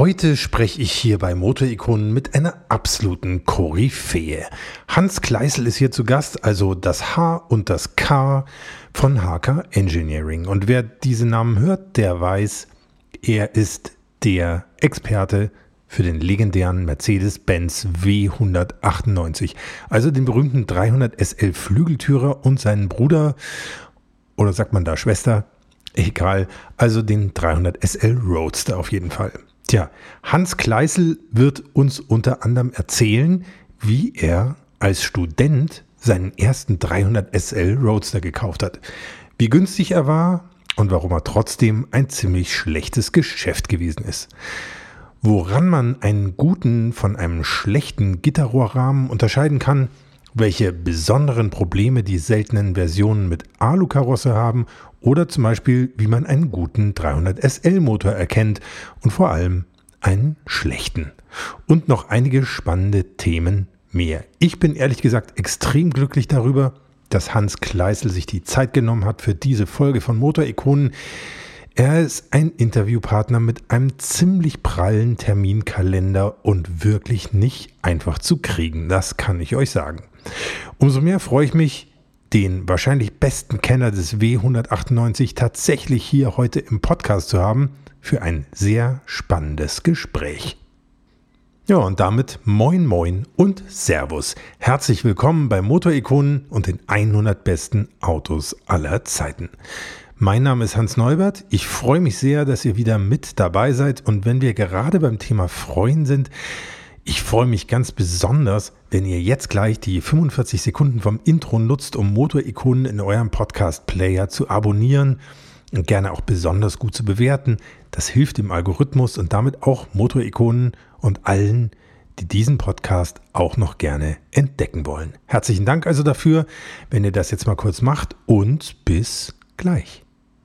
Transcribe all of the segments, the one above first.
Heute spreche ich hier bei Motorikonen mit einer absoluten Koryphäe. Hans Kleißel ist hier zu Gast, also das H und das K von HK Engineering. Und wer diese Namen hört, der weiß, er ist der Experte für den legendären Mercedes-Benz W198, also den berühmten 300 SL Flügeltürer und seinen Bruder, oder sagt man da Schwester, egal, also den 300 SL Roadster auf jeden Fall. Tja, Hans Kleißel wird uns unter anderem erzählen, wie er als Student seinen ersten 300 SL Roadster gekauft hat, wie günstig er war und warum er trotzdem ein ziemlich schlechtes Geschäft gewesen ist. Woran man einen guten von einem schlechten Gitterrohrrahmen unterscheiden kann, welche besonderen Probleme die seltenen Versionen mit Alukarosse haben oder zum Beispiel, wie man einen guten 300 SL Motor erkennt und vor allem einen schlechten. Und noch einige spannende Themen mehr. Ich bin ehrlich gesagt extrem glücklich darüber, dass Hans Kleißel sich die Zeit genommen hat für diese Folge von Motorikonen. Er ist ein Interviewpartner mit einem ziemlich prallen Terminkalender und wirklich nicht einfach zu kriegen, das kann ich euch sagen. Umso mehr freue ich mich, den wahrscheinlich besten Kenner des W198 tatsächlich hier heute im Podcast zu haben für ein sehr spannendes Gespräch. Ja, und damit moin moin und Servus. Herzlich willkommen bei Motorikonen und den 100 besten Autos aller Zeiten. Mein Name ist Hans Neubert. Ich freue mich sehr, dass ihr wieder mit dabei seid. Und wenn wir gerade beim Thema Freuen sind, ich freue mich ganz besonders, wenn ihr jetzt gleich die 45 Sekunden vom Intro nutzt, um Motorikonen in eurem Podcast-Player zu abonnieren und gerne auch besonders gut zu bewerten. Das hilft dem Algorithmus und damit auch Motorikonen und allen, die diesen Podcast auch noch gerne entdecken wollen. Herzlichen Dank also dafür, wenn ihr das jetzt mal kurz macht und bis gleich.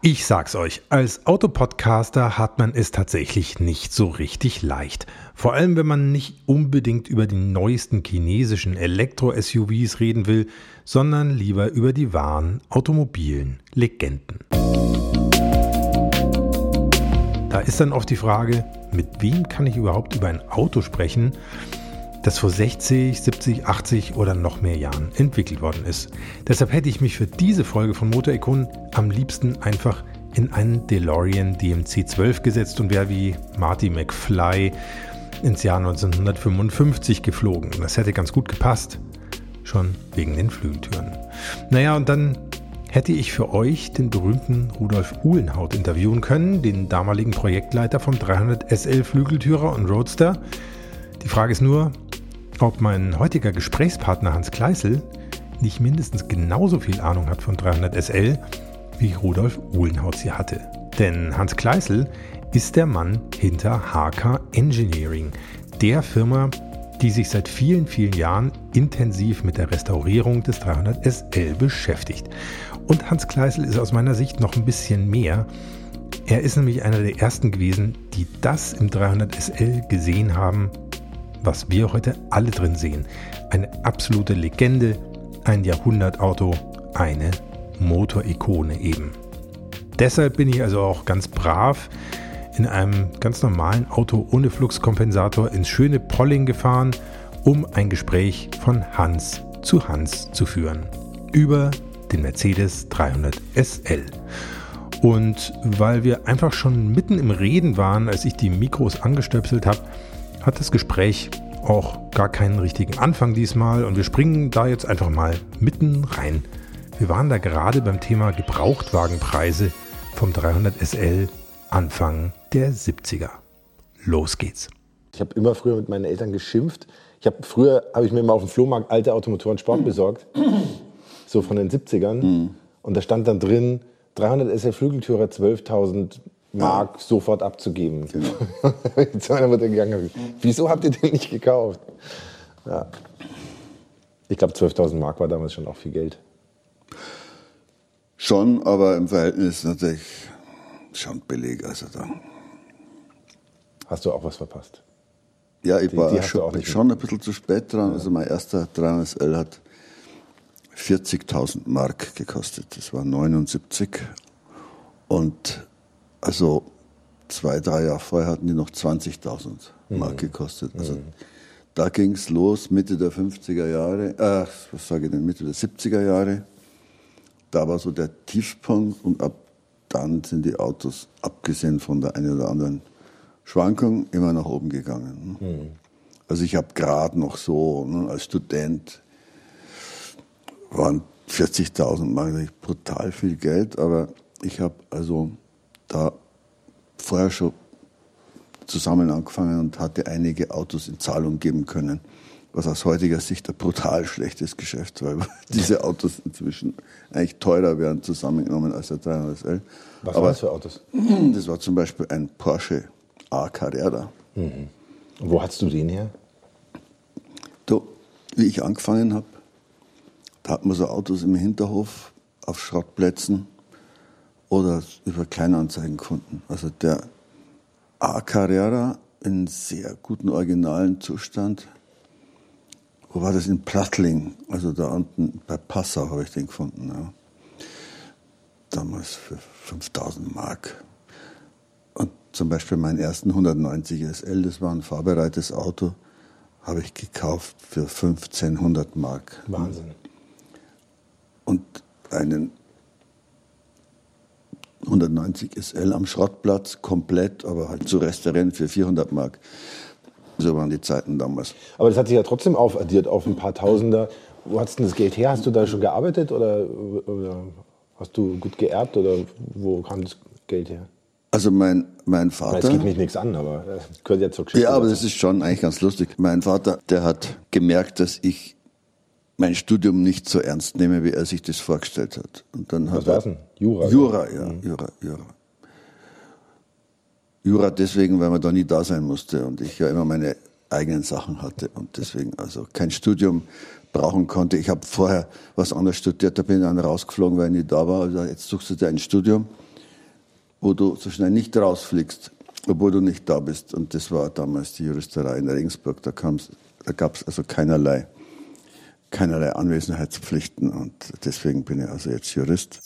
Ich sag's euch, als Autopodcaster hat man es tatsächlich nicht so richtig leicht. Vor allem, wenn man nicht unbedingt über die neuesten chinesischen Elektro-SUVs reden will, sondern lieber über die wahren automobilen Legenden. Da ist dann oft die Frage, mit wem kann ich überhaupt über ein Auto sprechen, das vor 60, 70, 80 oder noch mehr Jahren entwickelt worden ist. Deshalb hätte ich mich für diese Folge von Motorikon am liebsten einfach in einen DeLorean DMC 12 gesetzt und wäre wie Marty McFly ins Jahr 1955 geflogen. Das hätte ganz gut gepasst, schon wegen den Flügeltüren. Naja, und dann hätte ich für euch den berühmten Rudolf Uhlenhaut interviewen können, den damaligen Projektleiter vom 300 SL Flügeltürer und Roadster. Die Frage ist nur, ob mein heutiger Gesprächspartner Hans Kleißel nicht mindestens genauso viel Ahnung hat von 300 SL, wie Rudolf Uhlenhaus sie hatte. Denn Hans Kleißel ist der Mann hinter HK Engineering, der Firma, die sich seit vielen, vielen Jahren intensiv mit der Restaurierung des 300 SL beschäftigt. Und Hans Kleißel ist aus meiner Sicht noch ein bisschen mehr. Er ist nämlich einer der ersten gewesen, die das im 300 SL gesehen haben, was wir heute alle drin sehen. Eine absolute Legende, ein Jahrhundertauto, eine Motorikone eben. Deshalb bin ich also auch ganz brav in einem ganz normalen Auto ohne Fluxkompensator ins schöne Polling gefahren, um ein Gespräch von Hans zu Hans zu führen über den Mercedes 300 SL. Und weil wir einfach schon mitten im Reden waren, als ich die Mikros angestöpselt habe, hat das Gespräch auch gar keinen richtigen Anfang diesmal und wir springen da jetzt einfach mal mitten rein. Wir waren da gerade beim Thema Gebrauchtwagenpreise vom 300 SL Anfang der 70er. Los geht's. Ich habe immer früher mit meinen Eltern geschimpft. Ich habe früher habe ich mir mal auf dem Flohmarkt alte Automotoren Sport besorgt, so von den 70ern. Mhm. Und da stand dann drin 300 SL Flügeltürer, 12.000 Mark ja. sofort abzugeben. Genau. Zu meiner Mutter gegangen. Wieso habt ihr den nicht gekauft? Ja. Ich glaube, 12.000 Mark war damals schon auch viel Geld. Schon, aber im Verhältnis natürlich schon billig. Also da. Hast du auch was verpasst? Ja, ich die, war die schon, schon, ein bisschen zu spät dran. Ja. Also mein erster 300L hat 40.000 Mark gekostet. Das war 79. Und also zwei, drei Jahre vorher hatten die noch 20.000 Mark mhm. gekostet. Also mhm. da ging es los, Mitte der 50er Jahre, äh, was sage ich denn, Mitte der 70er Jahre. Da war so der Tiefpunkt und ab dann sind die Autos, abgesehen von der einen oder anderen Schwankung, immer nach oben gegangen. Mhm. Also ich habe gerade noch so ne, als Student waren 40.000 Mark brutal viel Geld, aber ich habe also da vorher schon zusammen angefangen und hatte einige Autos in Zahlung geben können, was aus heutiger Sicht ein brutal schlechtes Geschäft war, weil diese Autos inzwischen eigentlich teurer werden zusammengenommen als der 300SL. Was war das für Autos? Das war zum Beispiel ein Porsche A Carrera. Mhm. Wo hast du den her? Du, wie ich angefangen habe, da hat man so Autos im Hinterhof auf Schrottplätzen oder über Kleinanzeigen gefunden. Also der A Carrera in sehr guten originalen Zustand. Wo war das? In Plattling, also da unten bei Passau habe ich den gefunden. Ja. Damals für 5000 Mark. Und zum Beispiel meinen ersten 190 SL, das war ein fahrbereites Auto, habe ich gekauft für 1500 Mark. Wahnsinn und einen 190 SL am Schrottplatz, komplett, aber halt zu restaurieren für 400 Mark. So waren die Zeiten damals. Aber das hat sich ja trotzdem aufaddiert auf ein paar Tausender. Wo hast du das Geld her? Hast du da schon gearbeitet oder, oder hast du gut geerbt oder wo kam das Geld her? Also mein, mein Vater. Es geht mich nichts an, aber das gehört ja zur Geschichte. Ja, aber das ist schon eigentlich ganz lustig. Mein Vater, der hat gemerkt, dass ich mein Studium nicht so ernst nehme, wie er sich das vorgestellt hat. Und dann Was war denn? Jura? Jura, ja, mhm. Jura, Jura. Jura deswegen, weil man da nie da sein musste und ich ja immer meine eigenen Sachen hatte und deswegen also kein Studium brauchen konnte. Ich habe vorher was anderes studiert, da bin ich dann rausgeflogen, weil ich nie da war. Also jetzt suchst du dir ein Studium, wo du so schnell nicht rausfliegst, obwohl du nicht da bist. Und das war damals die Juristerei in Regensburg. Da, da gab es also keinerlei keinerlei Anwesenheitspflichten und deswegen bin ich also jetzt Jurist.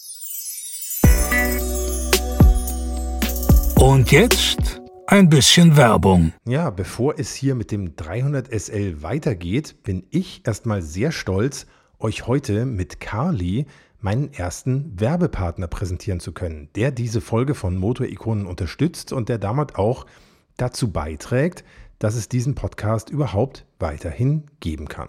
Und jetzt ein bisschen Werbung. Ja, bevor es hier mit dem 300 SL weitergeht, bin ich erstmal sehr stolz, euch heute mit Carly meinen ersten Werbepartner präsentieren zu können, der diese Folge von Motorikonen unterstützt und der damit auch dazu beiträgt, dass es diesen Podcast überhaupt weiterhin geben kann.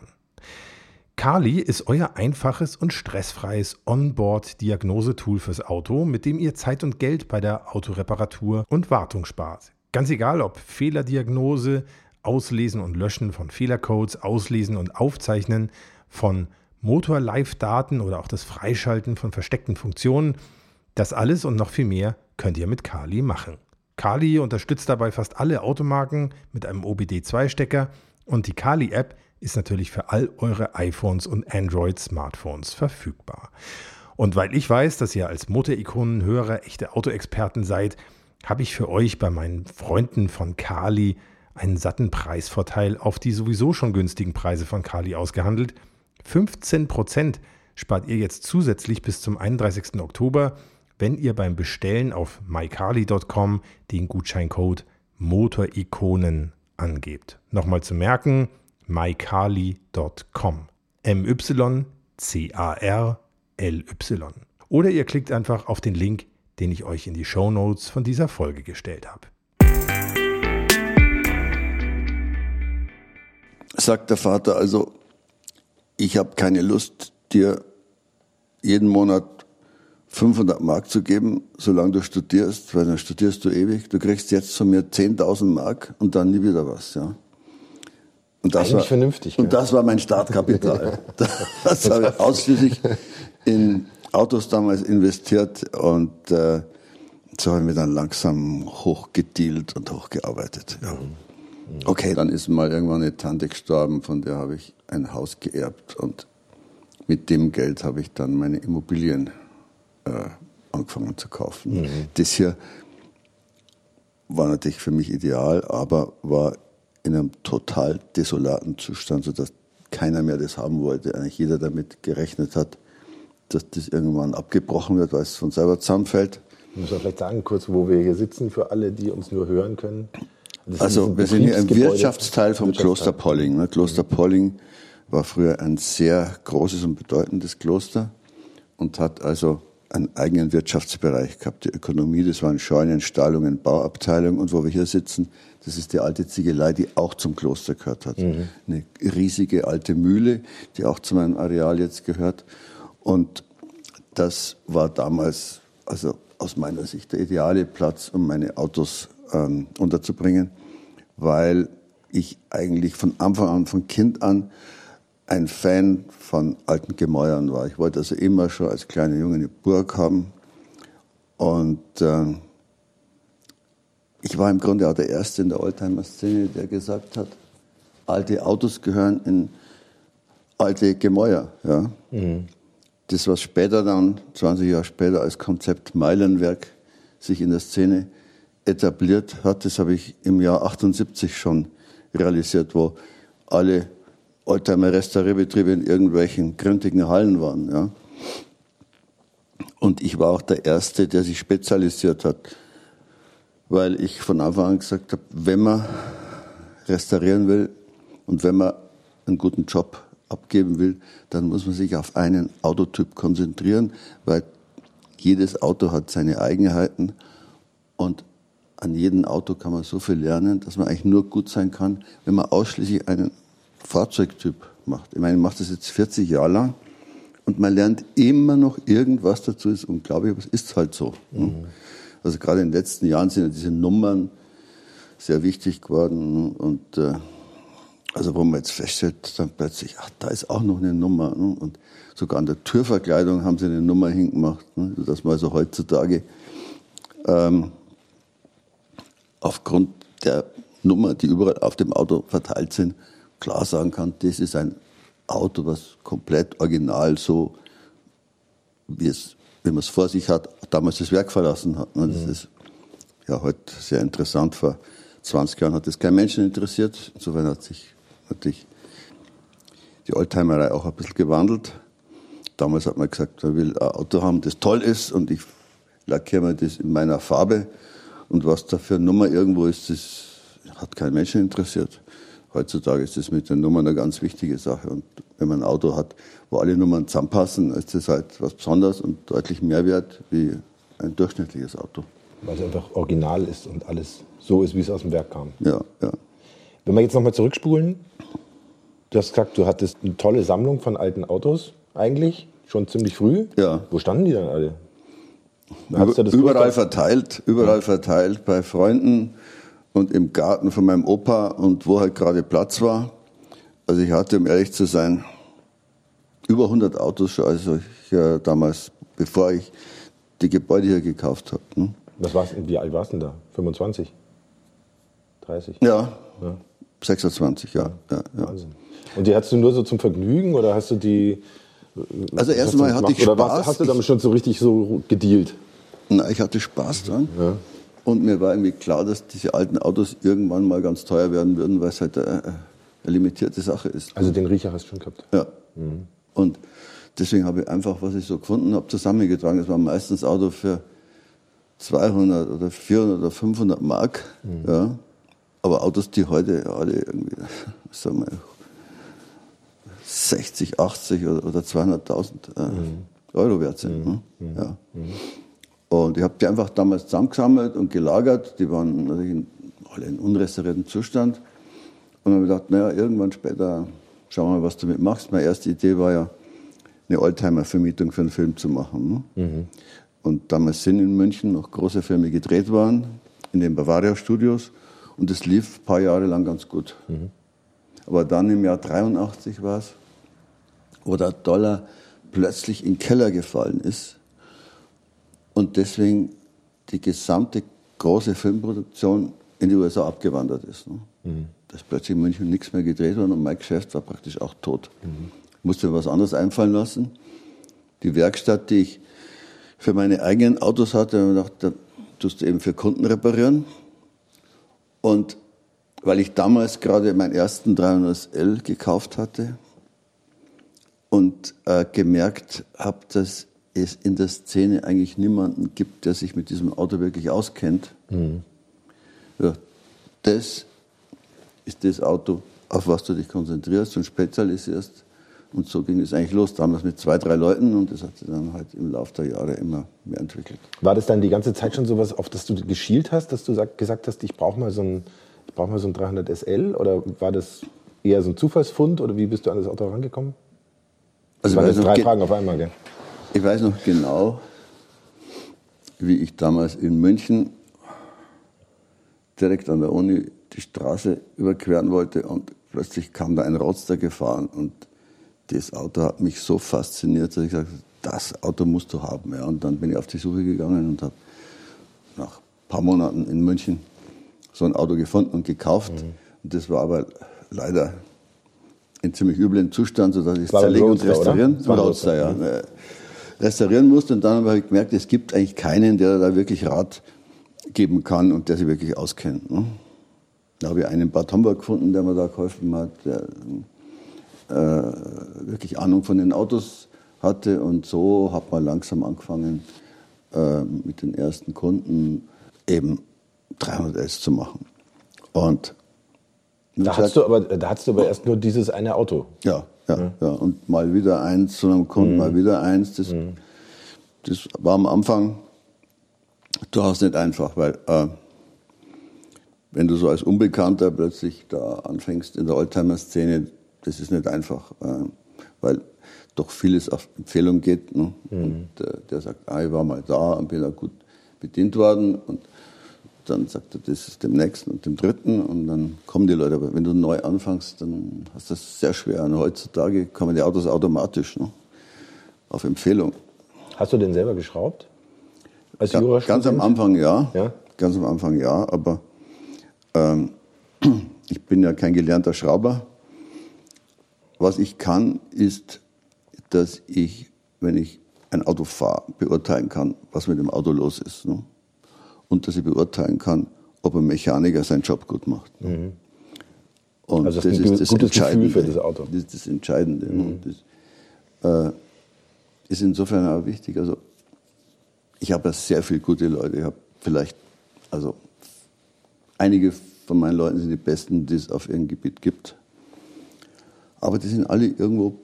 Kali ist euer einfaches und stressfreies Onboard-Diagnosetool fürs Auto, mit dem ihr Zeit und Geld bei der Autoreparatur und Wartung spart. Ganz egal, ob Fehlerdiagnose, Auslesen und Löschen von Fehlercodes, Auslesen und Aufzeichnen von Motor-Live-Daten oder auch das Freischalten von versteckten Funktionen, das alles und noch viel mehr könnt ihr mit Kali machen. Kali unterstützt dabei fast alle Automarken mit einem OBD2-Stecker und die Kali-App ist natürlich für all eure iPhones und Android-Smartphones verfügbar. Und weil ich weiß, dass ihr als Motorikonen-Hörer echte Autoexperten seid, habe ich für euch bei meinen Freunden von Kali einen satten Preisvorteil auf die sowieso schon günstigen Preise von Kali ausgehandelt. 15% spart ihr jetzt zusätzlich bis zum 31. Oktober, wenn ihr beim Bestellen auf mykali.com den Gutscheincode Motorikonen angebt. Nochmal zu merken, mycarly.com. M-Y-C-A-R-L-Y. Oder ihr klickt einfach auf den Link, den ich euch in die Show Notes von dieser Folge gestellt habe. Sagt der Vater also, ich habe keine Lust, dir jeden Monat 500 Mark zu geben, solange du studierst, weil dann studierst du ewig. Du kriegst jetzt von mir 10.000 Mark und dann nie wieder was, ja. Und das Eigentlich war, vernünftig. Und das war mein Startkapital. das habe ich ausschließlich in Autos damals investiert und äh, so haben wir dann langsam hochgedealt und hochgearbeitet. Ja. Okay, dann ist mal irgendwann eine Tante gestorben, von der habe ich ein Haus geerbt und mit dem Geld habe ich dann meine Immobilien äh, angefangen zu kaufen. Mhm. Das hier war natürlich für mich ideal, aber war in einem total desolaten Zustand, sodass keiner mehr das haben wollte. Eigentlich jeder damit gerechnet hat, dass das irgendwann abgebrochen wird, weil es von selber zusammenfällt. Muss man vielleicht sagen, kurz, wo wir hier sitzen, für alle, die uns nur hören können. Das also wir sind hier im Wirtschaftsteil vom Kloster Polling. Ne? Kloster Polling war früher ein sehr großes und bedeutendes Kloster und hat also einen eigenen Wirtschaftsbereich gehabt. Die Ökonomie, das waren Scheunen, Stallungen, Bauabteilung und wo wir hier sitzen, das ist die alte Ziegelei, die auch zum Kloster gehört hat. Mhm. Eine riesige alte Mühle, die auch zu meinem Areal jetzt gehört. Und das war damals, also aus meiner Sicht, der ideale Platz, um meine Autos ähm, unterzubringen, weil ich eigentlich von Anfang an, von Kind an, ein Fan von alten Gemäuern war. Ich wollte also immer schon als kleiner Junge eine Burg haben. Und äh, ich war im Grunde auch der Erste in der Oldtimer-Szene, der gesagt hat, alte Autos gehören in alte Gemäuer. Ja? Mhm. Das, was später dann, 20 Jahre später, als Konzept Meilenwerk sich in der Szene etabliert hat, das habe ich im Jahr 78 schon realisiert, wo alle Oldtimer-Restaurierbetriebe in irgendwelchen gründigen Hallen waren. Ja. Und ich war auch der Erste, der sich spezialisiert hat, weil ich von Anfang an gesagt habe, wenn man restaurieren will und wenn man einen guten Job abgeben will, dann muss man sich auf einen Autotyp konzentrieren, weil jedes Auto hat seine Eigenheiten und an jedem Auto kann man so viel lernen, dass man eigentlich nur gut sein kann, wenn man ausschließlich einen Fahrzeugtyp macht. Ich meine, ich mache das jetzt 40 Jahre lang und man lernt immer noch irgendwas dazu. Ist unglaublich, aber es ist halt so. Ne? Mhm. Also gerade in den letzten Jahren sind ja diese Nummern sehr wichtig geworden und äh, also wo man jetzt feststellt, dann plötzlich, ach, da ist auch noch eine Nummer. Ne? Und sogar an der Türverkleidung haben sie eine Nummer hingemacht, ne? dass man also heutzutage ähm, aufgrund der Nummer, die überall auf dem Auto verteilt sind, klar sagen kann, das ist ein Auto, was komplett original so, wie es, wenn man es vor sich hat, damals das Werk verlassen hat. Ne? Das mhm. ist ja heute sehr interessant. Vor 20 Jahren hat das kein Menschen interessiert. Insofern hat sich natürlich die Oldtimerei auch ein bisschen gewandelt. Damals hat man gesagt, man will ein Auto haben, das toll ist und ich lackiere mir das in meiner Farbe. Und was da für eine Nummer irgendwo ist, das hat kein Menschen interessiert. Heutzutage ist das mit den Nummern eine ganz wichtige Sache. Und wenn man ein Auto hat, wo alle Nummern zusammenpassen, ist das halt was Besonderes und deutlich mehr wert wie ein durchschnittliches Auto. Weil es einfach original ist und alles so ist, wie es aus dem Werk kam. Ja, ja. Wenn wir jetzt nochmal zurückspulen, du hast gesagt, du hattest eine tolle Sammlung von alten Autos, eigentlich, schon ziemlich früh. Ja. Wo standen die dann alle? Über, überall verteilt, überall verteilt, bei Freunden, und im Garten von meinem Opa und wo halt gerade Platz war. Also ich hatte, um ehrlich zu sein, über 100 Autos schon, also ich äh, damals, bevor ich die Gebäude hier gekauft habe. Ne? Was war's, wie alt warst du denn da? 25? 30? Ja, ja. 26, ja. ja, ja. Wahnsinn. Und die hattest du nur so zum Vergnügen oder hast du die... Also erstmal hatte ich Spaß. Oder hast du damit schon so richtig so gedealt? Na, ich hatte Spaß dran. Ja. Und mir war irgendwie klar, dass diese alten Autos irgendwann mal ganz teuer werden würden, weil es halt eine, eine limitierte Sache ist. Also den Riecher hast du schon gehabt? Ja. Mhm. Und deswegen habe ich einfach, was ich so gefunden habe, zusammengetragen. Das war meistens Auto für 200 oder 400 oder 500 Mark. Mhm. Ja. Aber Autos, die heute alle irgendwie, sagen wir, 60, 80 oder, oder 200.000 äh, mhm. Euro wert sind. Ne? Mhm. Ne? Ja. Und ich habe die einfach damals zusammengesammelt und gelagert. Die waren natürlich in, alle in unrestauriertem Zustand. Und dann habe ich gedacht, naja, irgendwann später schauen wir mal, was du damit machst. Meine erste Idee war ja, eine Oldtimer-Vermietung für einen Film zu machen. Ne? Mhm. und damals sind in München noch große Filme gedreht worden, in den Bavaria Studios. Und das lief ein paar Jahre lang ganz gut. Mhm. Aber dann im Jahr 83 war es, wo der Dollar plötzlich in den Keller gefallen ist und deswegen die gesamte große Filmproduktion in die USA abgewandert ist. Ne? Mhm. Da ist plötzlich in München nichts mehr gedreht worden und mein Geschäft war praktisch auch tot. Mhm. Ich musste mir was anderes einfallen lassen. Die Werkstatt, die ich für meine eigenen Autos hatte, habe ich gedacht, da tust du eben für Kunden reparieren. Und weil ich damals gerade meinen ersten 300L gekauft hatte und äh, gemerkt habe, dass es in der Szene eigentlich niemanden gibt, der sich mit diesem Auto wirklich auskennt. Mhm. Ja, das ist das Auto, auf was du dich konzentrierst und spezialisierst. Und so ging es eigentlich los, damals mit zwei, drei Leuten und das hat sich dann halt im Laufe der Jahre immer mehr entwickelt. War das dann die ganze Zeit schon sowas, auf das du geschielt hast, dass du gesagt hast, ich brauche mal so ein, ich brauche mal so ein 300 SL oder war das eher so ein Zufallsfund oder wie bist du an das Auto rangekommen? Also das waren drei Fragen auf einmal, gell? Ich weiß noch genau, wie ich damals in München direkt an der Uni die Straße überqueren wollte und plötzlich kam da ein Roadster gefahren und das Auto hat mich so fasziniert, dass ich gesagt habe, das Auto musst du haben. Ja. Und dann bin ich auf die Suche gegangen und habe nach ein paar Monaten in München so ein Auto gefunden und gekauft. Mhm. Und das war aber leider in ziemlich üblem Zustand, sodass ich es zerlegen und restaurieren, oder? Roadster, ja, mhm. Restaurieren musste. Und dann habe ich gemerkt, es gibt eigentlich keinen, der da wirklich Rat geben kann und der sich wirklich auskennt. Ne? Da habe ich einen in Bad Homburg gefunden, der mir da geholfen hat, der äh, wirklich Ahnung von den Autos hatte. Und so hat man langsam angefangen, äh, mit den ersten Kunden eben 300S zu machen. Und da hast, du aber, da hast du aber erst nur dieses eine Auto. Ja, ja, ja. ja. Und mal wieder eins zu einem Kunden, mhm. mal wieder eins. Das, mhm. das war am Anfang durchaus nicht einfach, weil äh, wenn du so als Unbekannter plötzlich da anfängst in der Oldtimer-Szene, das ist nicht einfach, äh, weil doch vieles auf Empfehlung geht. Ne? Mhm. Und äh, der sagt, ah, ich war mal da und bin da gut bedient worden. Und dann sagt er, das ist dem nächsten und dem dritten und dann kommen die Leute. Aber wenn du neu anfängst, dann hast du das sehr schwer. Und heutzutage kommen die Autos automatisch ne? auf Empfehlung. Hast du den selber geschraubt? Als ja, Ganz am Anfang ja. ja. Ganz am Anfang ja, aber ähm, ich bin ja kein gelernter Schrauber. Was ich kann, ist, dass ich, wenn ich ein Auto fahre, beurteilen kann, was mit dem Auto los ist. Ne? Und dass ich beurteilen kann, ob ein Mechaniker seinen Job gut macht. Mhm. Und also das, das ist das Entscheidende. für das Auto. Das ist das Entscheidende. Mhm. Das äh, ist insofern auch wichtig. Also ich habe ja sehr viele gute Leute. Ich habe vielleicht, also einige von meinen Leuten sind die besten, die es auf ihrem Gebiet gibt. Aber die sind alle irgendwo ein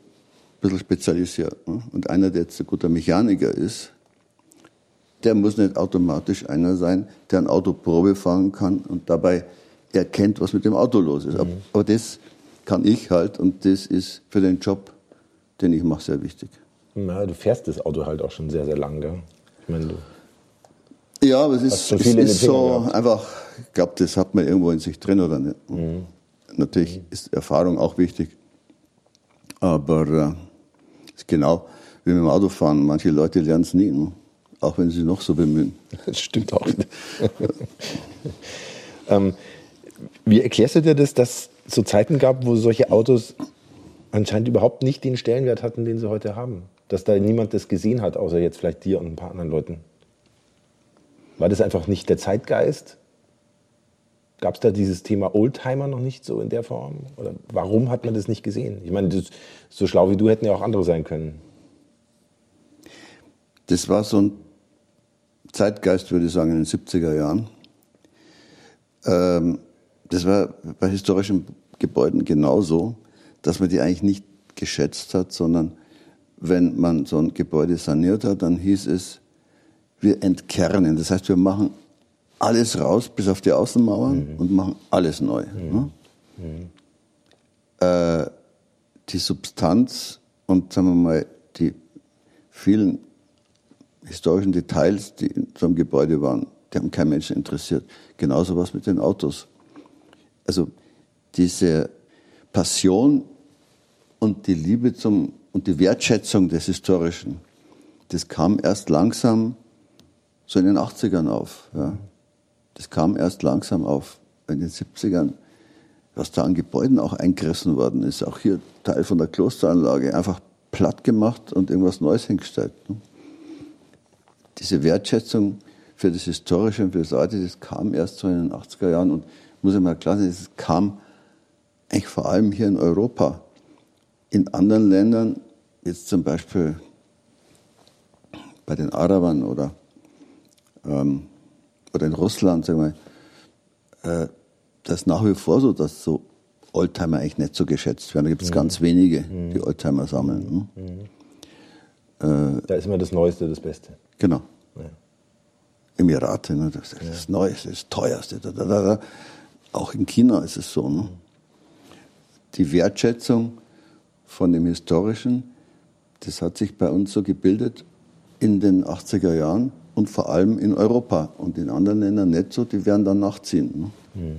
bisschen spezialisiert. Ne? Und einer, der jetzt ein guter Mechaniker ist, der muss nicht automatisch einer sein, der ein Auto Probe fahren kann und dabei erkennt, was mit dem Auto los ist. Mhm. Aber das kann ich halt und das ist für den Job, den ich mache, sehr wichtig. Na, du fährst das Auto halt auch schon sehr, sehr lang, gell? Ich meine, du ja, aber es ist, es ist so gehabt. einfach, ich glaube, das hat man irgendwo in sich drin oder nicht. Mhm. Natürlich mhm. ist Erfahrung auch wichtig, aber äh, ist genau wie mit dem Autofahren. Manche Leute lernen es nie, ne? Auch wenn sie noch so bemühen. Das stimmt auch. ähm, wie erklärst du dir das, dass es so Zeiten gab, wo solche Autos anscheinend überhaupt nicht den Stellenwert hatten, den sie heute haben? Dass da niemand das gesehen hat, außer jetzt vielleicht dir und ein paar anderen Leuten? War das einfach nicht der Zeitgeist? Gab es da dieses Thema Oldtimer noch nicht so in der Form? Oder warum hat man das nicht gesehen? Ich meine, so schlau wie du hätten ja auch andere sein können. Das war so ein Zeitgeist, würde ich sagen, in den 70er Jahren. Ähm, das war bei historischen Gebäuden genauso, dass man die eigentlich nicht geschätzt hat, sondern wenn man so ein Gebäude saniert hat, dann hieß es, wir entkernen. Das heißt, wir machen alles raus, bis auf die Außenmauern mhm. und machen alles neu. Mhm. Ne? Mhm. Äh, die Substanz und sagen wir mal die vielen historischen Details, die in so einem Gebäude waren, die haben kein Mensch interessiert. Genauso was mit den Autos. Also diese Passion und die Liebe zum und die Wertschätzung des Historischen, das kam erst langsam so in den 80ern auf. Ja. Das kam erst langsam auf in den 70ern, was da an Gebäuden auch eingerissen worden ist. Auch hier Teil von der Klosteranlage, einfach platt gemacht und irgendwas Neues hingestellt. Ne. Diese Wertschätzung für das Historische und für das Alte, das kam erst so in den 80er Jahren und muss ich mal klar sagen, das kam eigentlich vor allem hier in Europa. In anderen Ländern, jetzt zum Beispiel bei den Arabern oder, ähm, oder in Russland, sagen wir, äh, das ist nach wie vor so, dass so Oldtimer eigentlich nicht so geschätzt werden. Da gibt es mhm. ganz wenige, mhm. die Oldtimer sammeln. Ne? Mhm. Äh, da ist immer das Neueste, das Beste. Genau. Ja. Emirate, ne? das ist das Neueste, das Teuerste. Da, da, da. Auch in China ist es so. Ne? Die Wertschätzung von dem Historischen, das hat sich bei uns so gebildet in den 80er Jahren und vor allem in Europa und in anderen Ländern nicht so, die werden dann nachziehen. Ne? Mhm.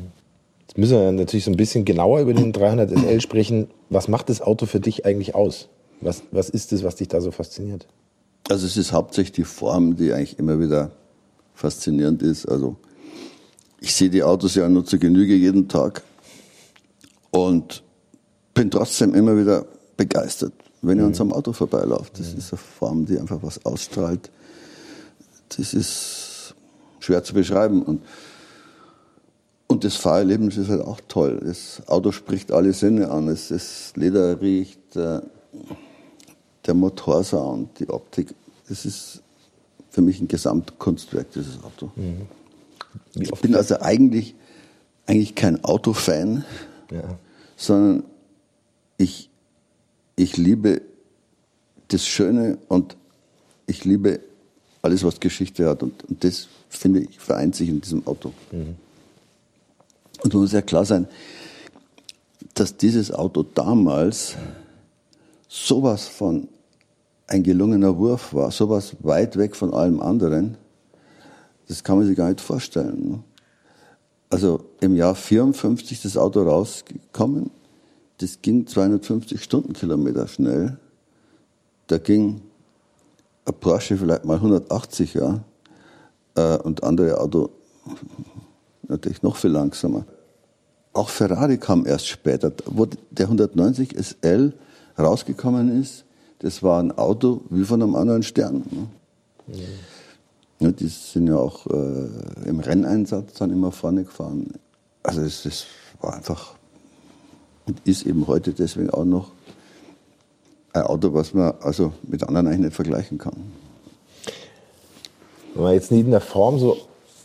Jetzt müssen wir natürlich so ein bisschen genauer über den 300 SL sprechen. Was macht das Auto für dich eigentlich aus? Was, was ist es, was dich da so fasziniert? Also es ist hauptsächlich die Form, die eigentlich immer wieder faszinierend ist. Also ich sehe die Autos ja nur zur Genüge jeden Tag und bin trotzdem immer wieder begeistert, wenn ich mhm. an so einem Auto vorbeilaufe. Das mhm. ist eine Form, die einfach was ausstrahlt. Das ist schwer zu beschreiben. Und und das Fahrerlebnis ist halt auch toll. Das Auto spricht alle Sinne an. Es, das Leder riecht, der, der Motorsound, die Optik. Das ist für mich ein Gesamtkunstwerk, dieses Auto. Mhm. Ich bin also eigentlich, eigentlich kein Autofan, ja. sondern ich, ich liebe das Schöne und ich liebe alles, was Geschichte hat. Und, und das, finde ich, vereint sich in diesem Auto. Mhm. Und man muss ja klar sein, dass dieses Auto damals sowas von ein gelungener Wurf war, sowas weit weg von allem anderen, das kann man sich gar nicht vorstellen. Ne? Also im Jahr 54 ist das Auto rausgekommen, das ging 250 Stundenkilometer schnell. Da ging ein Porsche vielleicht mal 180, ja, äh, und andere Auto natürlich noch viel langsamer. Auch Ferrari kam erst später. Wo der 190 SL rausgekommen ist, das war ein Auto wie von einem anderen Stern. Ne? Mhm. Ja, die sind ja auch äh, im Renneinsatz dann immer vorne gefahren. Also es, es war einfach und ist eben heute deswegen auch noch ein Auto, was man also mit anderen eigentlich nicht vergleichen kann. Wenn man jetzt nicht in der Form so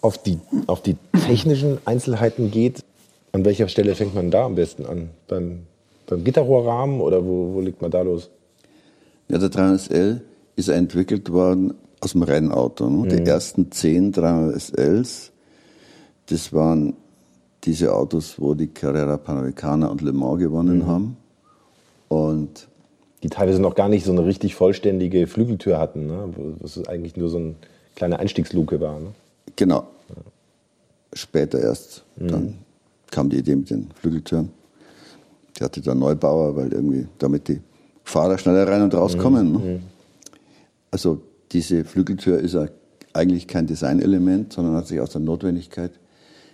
auf die, auf die technischen Einzelheiten geht, an welcher Stelle fängt man da am besten an? Beim, beim Gitterrohrrahmen oder wo, wo liegt man da los? Ja, der 300SL ist entwickelt worden aus dem Rennauto. Ne? Mhm. Die ersten zehn 300SLs, das waren diese Autos, wo die Carrera Panamericana und Le Mans gewonnen mhm. haben. Und die teilweise noch gar nicht so eine richtig vollständige Flügeltür hatten, ne? was eigentlich nur so eine kleine Einstiegsluke war. Ne? Genau später erst. Mhm. Dann kam die Idee mit den Flügeltüren. Die hatte der Neubauer, weil irgendwie damit die Fahrer schneller rein und rauskommen. Mhm. Ne? Mhm. Also diese Flügeltür ist eigentlich kein Designelement, sondern hat sich aus der Notwendigkeit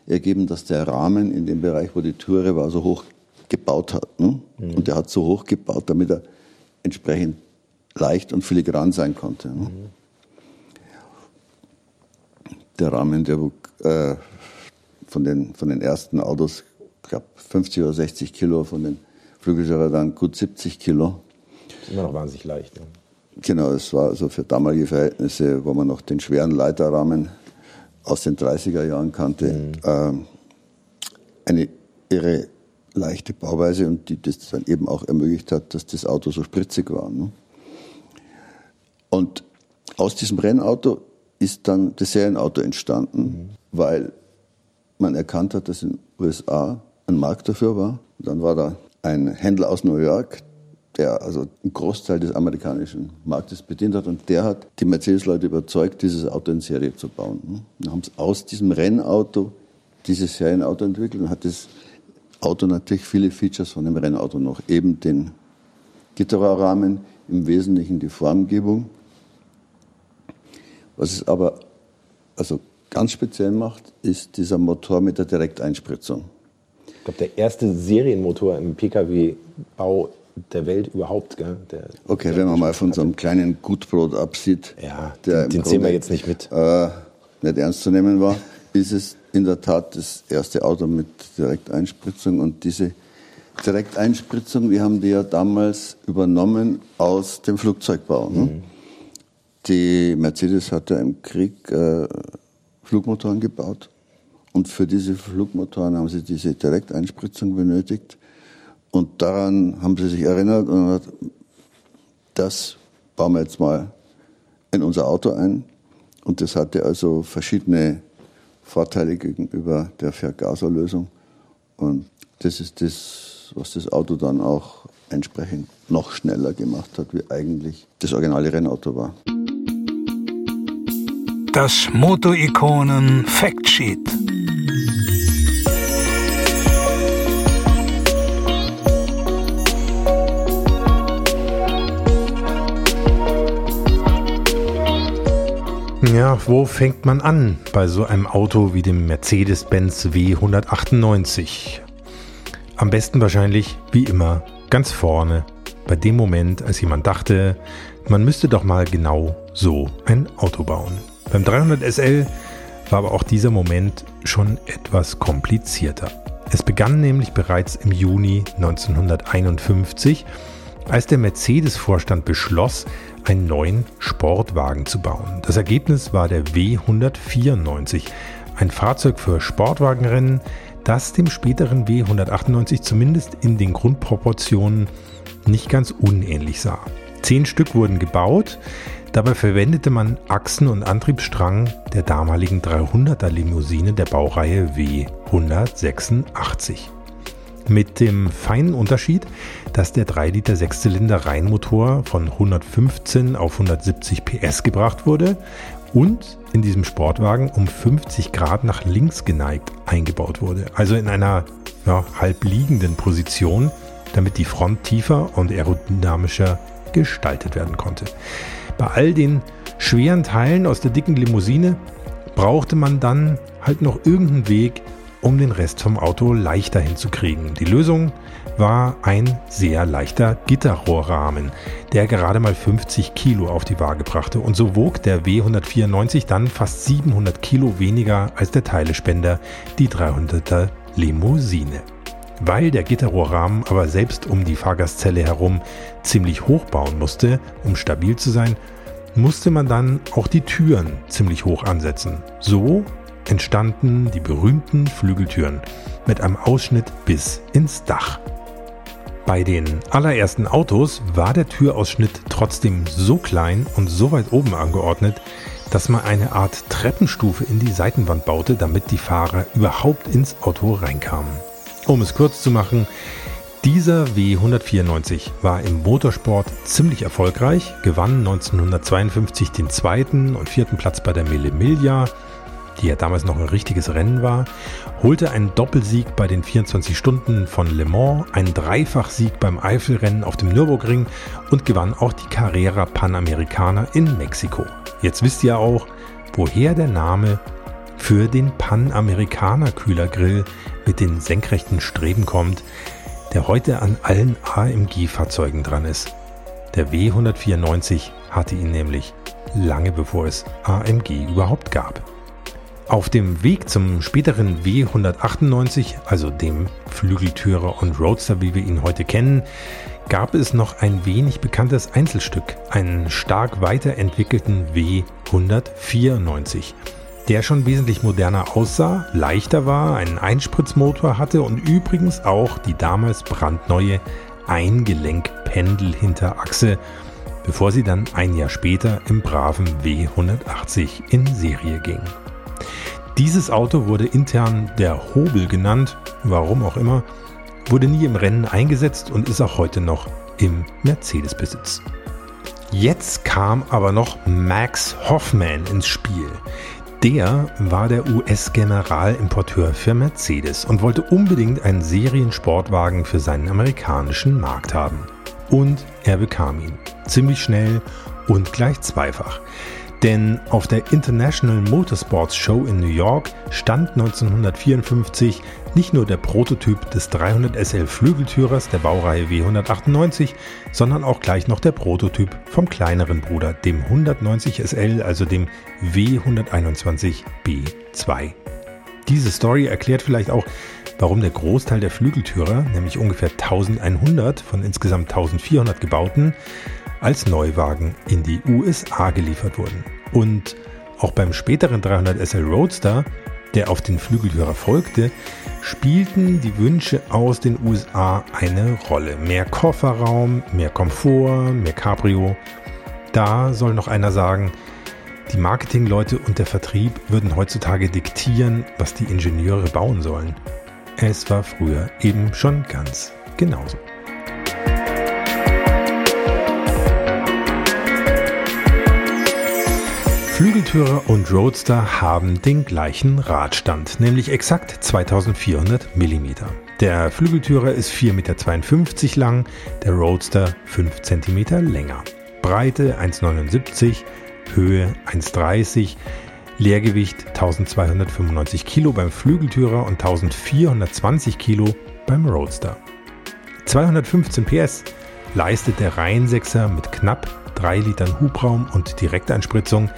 ergeben, dass der Rahmen in dem Bereich, wo die Türe war, so hoch gebaut hat. Ne? Mhm. Und der hat so hoch gebaut, damit er entsprechend leicht und filigran sein konnte. Ne? Mhm. Der Rahmen, der äh, von den, von den ersten Autos, glaube 50 oder 60 Kilo, von den Flügeltüren dann gut 70 Kilo. Das ist immer noch wahnsinnig leicht. Ne? Genau, es war also für damalige Verhältnisse, wo man noch den schweren Leiterrahmen aus den 30er Jahren kannte, mhm. ähm, eine irre leichte Bauweise und die das dann eben auch ermöglicht hat, dass das Auto so spritzig war. Ne? Und aus diesem Rennauto ist dann das Serienauto entstanden, mhm. weil man erkannt hat, dass in den USA ein Markt dafür war. dann war da ein Händler aus New York, er also einen Großteil des amerikanischen Marktes bedient hat. Und der hat die Mercedes-Leute überzeugt, dieses Auto in Serie zu bauen. Dann haben sie aus diesem Rennauto dieses Serienauto entwickelt und hat das Auto natürlich viele Features von dem Rennauto noch. Eben den Gitterrohrrahmen, im Wesentlichen die Formgebung. Was es aber also ganz speziell macht, ist dieser Motor mit der Direkteinspritzung. Ich glaube, der erste Serienmotor im Pkw-Bau der Welt überhaupt. Gell? Der, okay, der wenn man mal von so einem kleinen Gutbrot absieht, ja, der den, den sehen wir jetzt nicht mit. Äh, nicht ernst zu nehmen war, ist es in der Tat das erste Auto mit Direkteinspritzung. Und diese Direkteinspritzung, wir haben die ja damals übernommen aus dem Flugzeugbau. Ne? Mhm. Die Mercedes hat ja im Krieg äh, Flugmotoren gebaut. Und für diese Flugmotoren haben sie diese Direkteinspritzung benötigt. Und daran haben sie sich erinnert und gesagt, das bauen wir jetzt mal in unser Auto ein. Und das hatte also verschiedene Vorteile gegenüber der Vergaserlösung. Und das ist das, was das Auto dann auch entsprechend noch schneller gemacht hat, wie eigentlich das originale Rennauto war. Das Moto-Ikonen Factsheet. Ja, wo fängt man an bei so einem Auto wie dem Mercedes-Benz W198? Am besten wahrscheinlich, wie immer, ganz vorne, bei dem Moment, als jemand dachte, man müsste doch mal genau so ein Auto bauen. Beim 300 SL war aber auch dieser Moment schon etwas komplizierter. Es begann nämlich bereits im Juni 1951, als der Mercedes-Vorstand beschloss, einen neuen Sportwagen zu bauen. Das Ergebnis war der W194, ein Fahrzeug für Sportwagenrennen, das dem späteren W198 zumindest in den Grundproportionen nicht ganz unähnlich sah. Zehn Stück wurden gebaut, dabei verwendete man Achsen und Antriebsstrang der damaligen 300er Limousine der Baureihe W186 mit dem feinen Unterschied, dass der 3 Liter Sechszylinder Reihenmotor von 115 auf 170 PS gebracht wurde und in diesem Sportwagen um 50 Grad nach links geneigt eingebaut wurde, also in einer ja, halb liegenden Position, damit die Front tiefer und aerodynamischer gestaltet werden konnte. Bei all den schweren Teilen aus der dicken Limousine brauchte man dann halt noch irgendeinen Weg, um den Rest vom Auto leichter hinzukriegen. Die Lösung war ein sehr leichter Gitterrohrrahmen, der gerade mal 50 Kilo auf die Waage brachte und so wog der W194 dann fast 700 Kilo weniger als der Teilespender, die 300er Limousine. Weil der Gitterrohrrahmen aber selbst um die Fahrgastzelle herum ziemlich hoch bauen musste, um stabil zu sein, musste man dann auch die Türen ziemlich hoch ansetzen. So entstanden die berühmten Flügeltüren mit einem Ausschnitt bis ins Dach. Bei den allerersten Autos war der Türausschnitt trotzdem so klein und so weit oben angeordnet, dass man eine Art Treppenstufe in die Seitenwand baute, damit die Fahrer überhaupt ins Auto reinkamen. Um es kurz zu machen, dieser W194 war im Motorsport ziemlich erfolgreich, gewann 1952 den zweiten und vierten Platz bei der Mille Miglia, die ja damals noch ein richtiges Rennen war, holte einen Doppelsieg bei den 24 Stunden von Le Mans, einen Dreifachsieg beim Eifelrennen auf dem Nürburgring und gewann auch die Carrera Panamericana in Mexiko. Jetzt wisst ihr auch, woher der Name für den Panamericana Kühlergrill mit den senkrechten Streben kommt, der heute an allen AMG-Fahrzeugen dran ist. Der W194 hatte ihn nämlich lange bevor es AMG überhaupt gab. Auf dem Weg zum späteren W198, also dem Flügeltürer und Roadster, wie wir ihn heute kennen, gab es noch ein wenig bekanntes Einzelstück, einen stark weiterentwickelten W194, der schon wesentlich moderner aussah, leichter war, einen Einspritzmotor hatte und übrigens auch die damals brandneue Eingelenkpendelhinterachse, bevor sie dann ein Jahr später im braven W180 in Serie ging. Dieses Auto wurde intern der Hobel genannt, warum auch immer, wurde nie im Rennen eingesetzt und ist auch heute noch im Mercedes-Besitz. Jetzt kam aber noch Max Hoffman ins Spiel. Der war der US-Generalimporteur für Mercedes und wollte unbedingt einen Seriensportwagen für seinen amerikanischen Markt haben. Und er bekam ihn. Ziemlich schnell und gleich zweifach. Denn auf der International Motorsports Show in New York stand 1954 nicht nur der Prototyp des 300 SL Flügeltürers der Baureihe W198, sondern auch gleich noch der Prototyp vom kleineren Bruder, dem 190 SL, also dem W121 B2. Diese Story erklärt vielleicht auch, warum der Großteil der Flügeltürer, nämlich ungefähr 1100 von insgesamt 1400 gebauten, als Neuwagen in die USA geliefert wurden. Und auch beim späteren 300 SL Roadster, der auf den Flügeltürer folgte, spielten die Wünsche aus den USA eine Rolle. Mehr Kofferraum, mehr Komfort, mehr Cabrio. Da soll noch einer sagen, die Marketingleute und der Vertrieb würden heutzutage diktieren, was die Ingenieure bauen sollen. Es war früher eben schon ganz genauso. Flügeltürer und Roadster haben den gleichen Radstand, nämlich exakt 2400 mm. Der Flügeltürer ist 4,52 Meter lang, der Roadster 5 cm länger. Breite 1,79, Höhe 1,30, Leergewicht 1295 Kilo beim Flügeltürer und 1420 Kilo beim Roadster. 215 PS leistet der Reihensechser mit knapp 3 Litern Hubraum und Direkteinspritzung.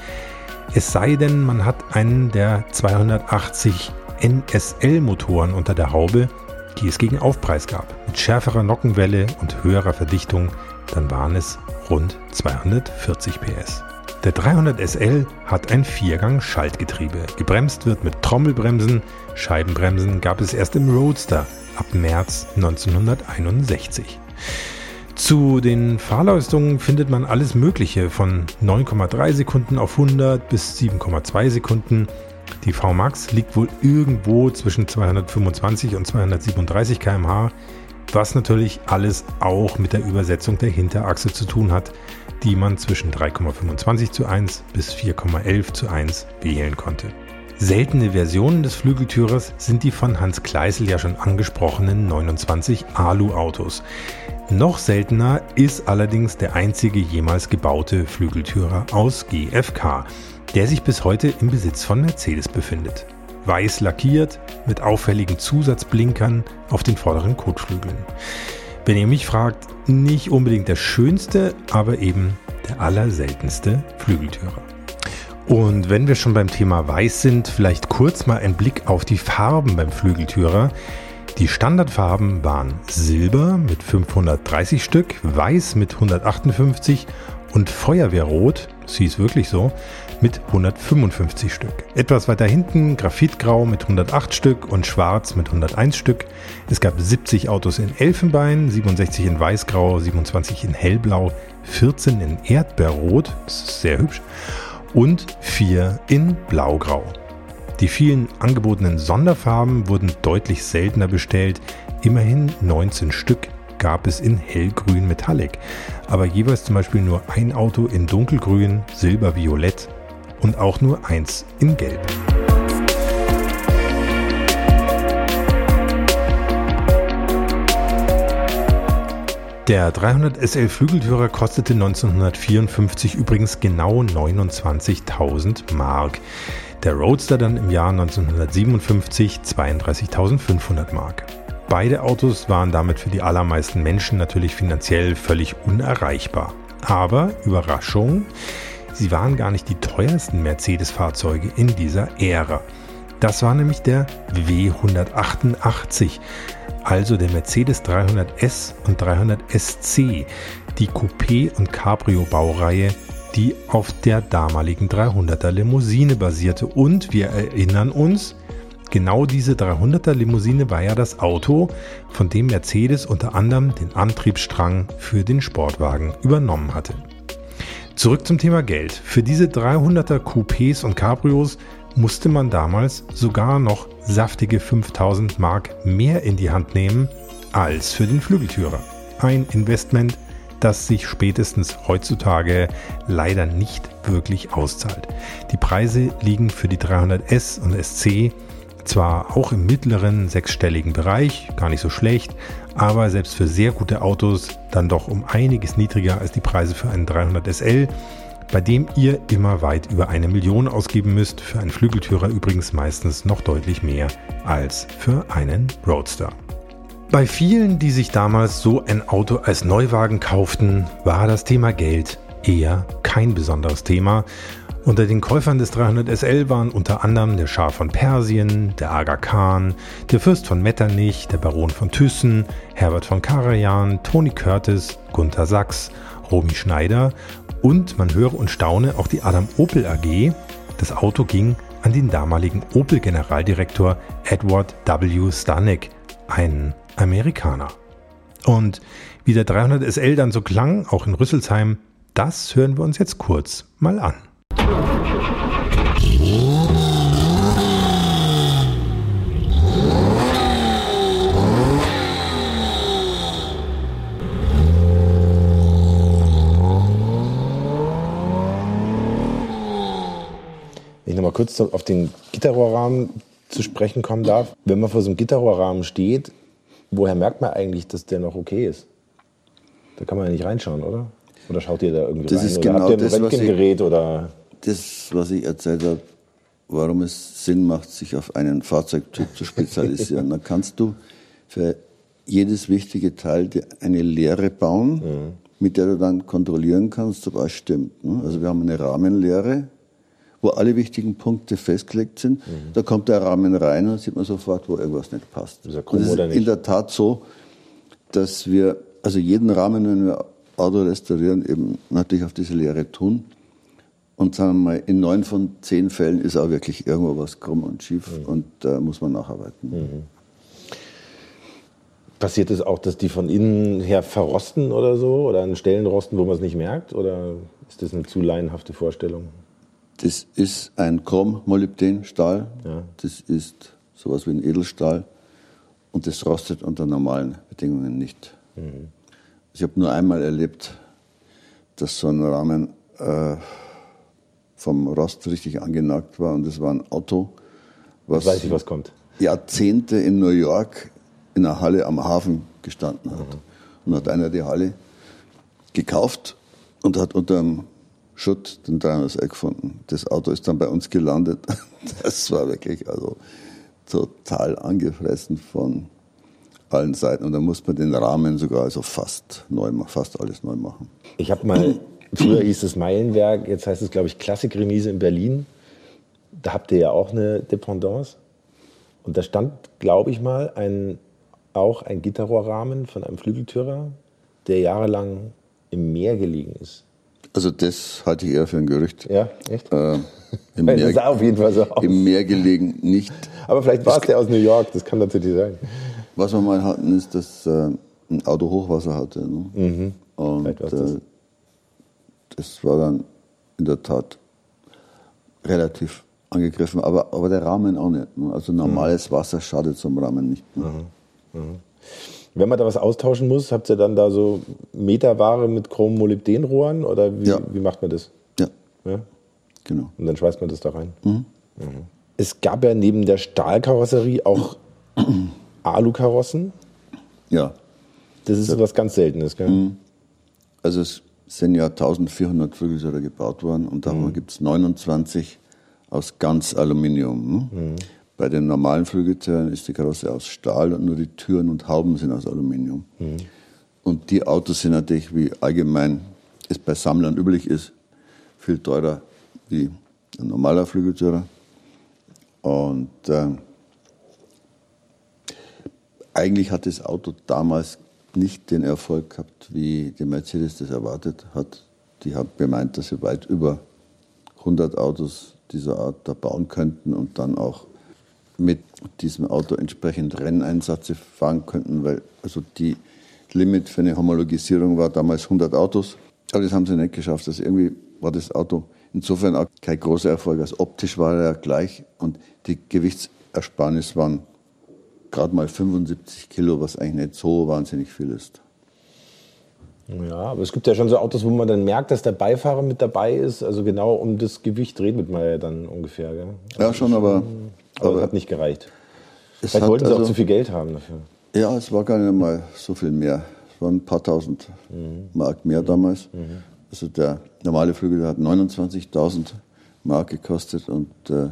Es sei denn, man hat einen der 280 NSL-Motoren unter der Haube, die es gegen Aufpreis gab. Mit schärferer Nockenwelle und höherer Verdichtung, dann waren es rund 240 PS. Der 300 SL hat ein Viergang-Schaltgetriebe. Gebremst wird mit Trommelbremsen. Scheibenbremsen gab es erst im Roadster ab März 1961. Zu den Fahrleistungen findet man alles Mögliche von 9,3 Sekunden auf 100 bis 7,2 Sekunden. Die VMAX liegt wohl irgendwo zwischen 225 und 237 km/h, was natürlich alles auch mit der Übersetzung der Hinterachse zu tun hat, die man zwischen 3,25 zu 1 bis 4,11 zu 1 wählen konnte. Seltene Versionen des Flügeltürers sind die von Hans Kleisel ja schon angesprochenen 29 Alu-Autos. Noch seltener ist allerdings der einzige jemals gebaute Flügeltürer aus GFK, der sich bis heute im Besitz von Mercedes befindet. Weiß lackiert mit auffälligen Zusatzblinkern auf den vorderen Kotflügeln. Wenn ihr mich fragt, nicht unbedingt der schönste, aber eben der allerseltenste Flügeltürer. Und wenn wir schon beim Thema Weiß sind, vielleicht kurz mal ein Blick auf die Farben beim Flügeltürer. Die Standardfarben waren Silber mit 530 Stück, Weiß mit 158 und Feuerwehrrot, sie ist wirklich so, mit 155 Stück. Etwas weiter hinten Graphitgrau mit 108 Stück und Schwarz mit 101 Stück. Es gab 70 Autos in Elfenbein, 67 in Weißgrau, 27 in Hellblau, 14 in Erdbeerrot, das ist sehr hübsch, und 4 in Blaugrau. Die vielen angebotenen Sonderfarben wurden deutlich seltener bestellt. Immerhin 19 Stück gab es in hellgrün Metallic, aber jeweils zum Beispiel nur ein Auto in dunkelgrün, silberviolett und auch nur eins in gelb. Der 300 SL Flügeltürer kostete 1954 übrigens genau 29.000 Mark. Der Roadster dann im Jahr 1957 32.500 Mark. Beide Autos waren damit für die allermeisten Menschen natürlich finanziell völlig unerreichbar. Aber Überraschung, sie waren gar nicht die teuersten Mercedes-Fahrzeuge in dieser Ära. Das war nämlich der W188, also der Mercedes 300S und 300SC, die Coupé- und Cabrio-Baureihe, die auf der damaligen 300er Limousine basierte. Und wir erinnern uns, genau diese 300er Limousine war ja das Auto, von dem Mercedes unter anderem den Antriebsstrang für den Sportwagen übernommen hatte. Zurück zum Thema Geld. Für diese 300er Coupés und Cabrios musste man damals sogar noch saftige 5000 Mark mehr in die Hand nehmen als für den Flügeltürer. Ein Investment, das sich spätestens heutzutage leider nicht wirklich auszahlt. Die Preise liegen für die 300S und SC zwar auch im mittleren sechsstelligen Bereich, gar nicht so schlecht, aber selbst für sehr gute Autos dann doch um einiges niedriger als die Preise für einen 300 SL, bei dem ihr immer weit über eine Million ausgeben müsst, für einen Flügeltürer übrigens meistens noch deutlich mehr als für einen Roadster. Bei vielen, die sich damals so ein Auto als Neuwagen kauften, war das Thema Geld eher kein besonderes Thema unter den Käufern des 300 SL waren unter anderem der Schah von Persien, der Aga Khan, der Fürst von Metternich, der Baron von Thyssen, Herbert von Karajan, Tony Curtis, Gunther Sachs, Romy Schneider und man höre und staune auch die Adam Opel AG. Das Auto ging an den damaligen Opel-Generaldirektor Edward W. Stanek, einen Amerikaner. Und wie der 300 SL dann so klang, auch in Rüsselsheim, das hören wir uns jetzt kurz mal an. Wenn ich nochmal kurz auf den Gitterrohrrahmen zu sprechen kommen darf. Wenn man vor so einem Gitterrohrrahmen steht, woher merkt man eigentlich, dass der noch okay ist? Da kann man ja nicht reinschauen, oder? Oder schaut ihr da irgendwie das rein? Ist genau habt ihr ein das, was Röntgengerät oder das, was ich erzählt habe, warum es Sinn macht, sich auf einen Fahrzeugtyp zu spezialisieren. Dann kannst du für jedes wichtige Teil eine Lehre bauen, mhm. mit der du dann kontrollieren kannst, ob alles stimmt. Ne? Also wir haben eine Rahmenlehre, wo alle wichtigen Punkte festgelegt sind. Mhm. Da kommt der Rahmen rein und sieht man sofort, wo irgendwas nicht passt. Ist er krumm oder nicht? in der Tat so, dass wir also jeden Rahmen, wenn wir Auto restaurieren, eben natürlich auf diese Lehre tun. Und sagen wir mal, in neun von zehn Fällen ist auch wirklich irgendwo was krumm und schief Mhm. und da muss man nacharbeiten. passiert es auch, dass die von innen her verrosten oder so? Oder an Stellen rosten, wo man es nicht merkt? Oder ist das eine zu laienhafte Vorstellung? Das ist ein Chrom-Molybden-Stahl. Ja. Das ist sowas wie ein Edelstahl. Und das rostet unter normalen Bedingungen nicht. Mhm. Ich habe nur einmal erlebt, dass so ein Rahmen äh, vom Rost richtig angenagt war. Und das war ein Auto, was ich, was. Jahrzehnte in New York in einer Halle am Hafen gestanden hat. Und hat einer die Halle gekauft und hat unter dem Schutt den 300 gefunden. Das Auto ist dann bei uns gelandet. Das war wirklich also total angefressen von allen Seiten. Und dann muss man den Rahmen sogar also fast neu machen, fast alles neu machen. Ich habe mal, früher hieß es Meilenwerk, jetzt heißt es, glaube ich, Klassikremise in Berlin. Da habt ihr ja auch eine Dependance. Und da stand, glaube ich mal, ein, auch ein Gitterrohrrahmen von einem Flügeltürer, der jahrelang im Meer gelegen ist. Also das halte ich eher für ein Gerücht. Ja, echt? Äh, im, Weil das sah Meer, auf jeden Fall so aus. Im Meer gelegen nicht. Aber vielleicht war es der aus New York, das kann natürlich sein. Was wir mal hatten, ist, dass äh, ein Auto Hochwasser hatte. Ne? Und Vielleicht war's das. äh, das war dann in der Tat relativ angegriffen, aber, aber der Rahmen auch nicht. Ne? Also normales Wasser schadet zum Rahmen nicht. Ne? Wenn man da was austauschen muss, habt ihr dann da so Meterware mit Chrom-Molybdenrohren oder wie, Ja. wie macht man das? Ja, Ja? genau. Und dann schweißt man das da rein. Mhm. Es gab ja neben der Stahlkarosserie auch Alukarossen. Ja, Das ist was ganz Seltenes, gell? also es sind ja 1400 Flügeltürer gebaut worden und davon gibt es 29 aus ganz Aluminium. Ne? Bei den normalen Flügeltüren ist die Karosse aus Stahl und nur die Türen und Hauben sind aus Aluminium. Und die Autos sind natürlich, wie allgemein es bei Sammlern üblich ist, viel teurer wie ein normaler Flügeltürer. Und äh, eigentlich hat das Auto damals nicht den Erfolg gehabt, wie die Mercedes das erwartet hat. Die haben gemeint, dass sie weit über 100 Autos dieser Art da bauen könnten und dann auch mit diesem Auto entsprechend Renneinsätze fahren könnten, weil also die Limit für eine Homologisierung war damals 100 Autos. Aber das haben sie nicht geschafft. Also irgendwie war das Auto insofern auch kein großer Erfolg. Also optisch war er gleich und die Gewichtsersparnis waren gerade mal 75 Kilo, was eigentlich nicht so wahnsinnig viel ist. Ja, aber es gibt ja schon so Autos, wo man dann merkt, dass der Beifahrer mit dabei ist. Also genau um das Gewicht redet man ja dann ungefähr. Gell? Also ja, schon, aber. Aber, aber es hat nicht gereicht. Vielleicht wollten sie also, auch zu viel Geld haben dafür. Ja, es war gar nicht mal so viel mehr. Es waren ein paar tausend mhm. Mark mehr damals. Mhm. Also der normale Flügel hat 29.000 Mark gekostet und äh,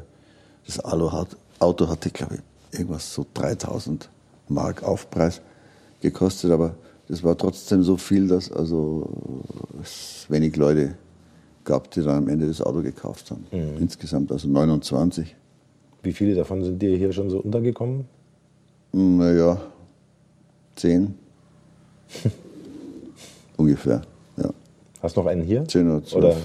das Auto hatte, glaube ich, irgendwas so 3000 Mark Aufpreis gekostet, aber das war trotzdem so viel, dass also es wenig Leute gab, die dann am Ende das Auto gekauft haben. Mhm. Insgesamt also 29. Wie viele davon sind dir hier schon so untergekommen? Naja, zehn. Ungefähr, ja. Hast du noch einen hier? Zehn oder zwölf. Oder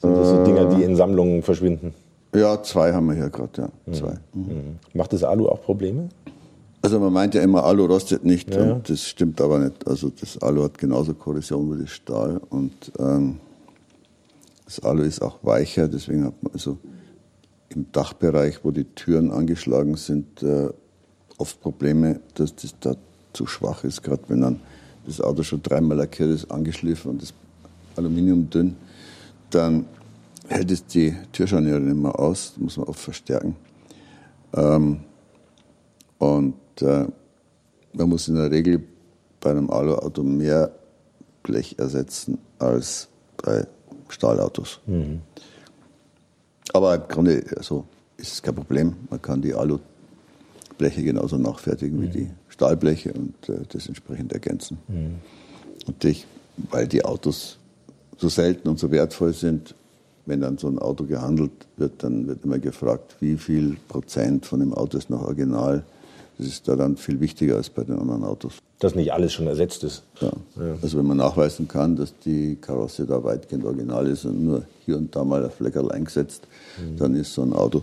sind das so Dinger, die in Sammlungen verschwinden? Ja, zwei haben wir hier gerade, ja. Mhm. Zwei. Mhm. Macht das Alu auch Probleme? Also man meint ja immer, Alu rostet nicht ja. und das stimmt aber nicht. Also das Alu hat genauso Korrosion wie das Stahl und ähm, das Alu ist auch weicher, deswegen hat man also im Dachbereich, wo die Türen angeschlagen sind, äh, oft Probleme, dass das da zu schwach ist, gerade wenn dann das Auto schon dreimal lackiert ist, angeschliffen und das Aluminium dünn, dann hält es die Türscharniere nicht mehr aus, muss man oft verstärken. Ähm, und äh, man muss in der Regel bei einem Aluauto mehr Blech ersetzen als bei Stahlautos. Mhm. Aber im Grunde also, ist es kein Problem. Man kann die Alubleche genauso nachfertigen mhm. wie die Stahlbleche und äh, das entsprechend ergänzen. Mhm. Natürlich, weil die Autos so selten und so wertvoll sind, wenn dann so ein Auto gehandelt wird, dann wird immer gefragt, wie viel Prozent von dem Auto ist noch original. Das ist da dann viel wichtiger als bei den anderen Autos. Dass nicht alles schon ersetzt ist. Ja. ja. Also wenn man nachweisen kann, dass die Karosse da weitgehend original ist und nur hier und da mal ein Fleckerl eingesetzt, mhm. dann ist so ein Auto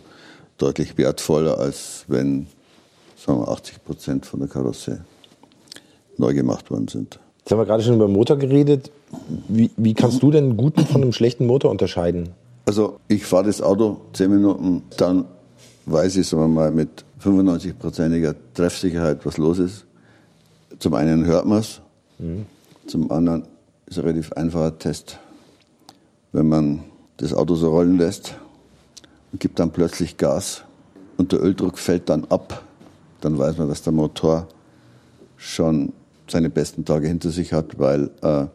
deutlich wertvoller, als wenn sagen wir, 80 Prozent von der Karosse neu gemacht worden sind. Jetzt haben wir gerade schon über den Motor geredet. Wie, wie kannst du denn einen guten von einem schlechten Motor unterscheiden? Also ich fahre das Auto zehn Minuten, dann weiß ich, sagen wir mal, mit 95-prozentiger Treffsicherheit, was los ist. Zum einen hört man es, mhm. zum anderen ist ein relativ einfacher Test. Wenn man das Auto so rollen lässt und gibt dann plötzlich Gas und der Öldruck fällt dann ab, dann weiß man, dass der Motor schon seine besten Tage hinter sich hat, weil äh,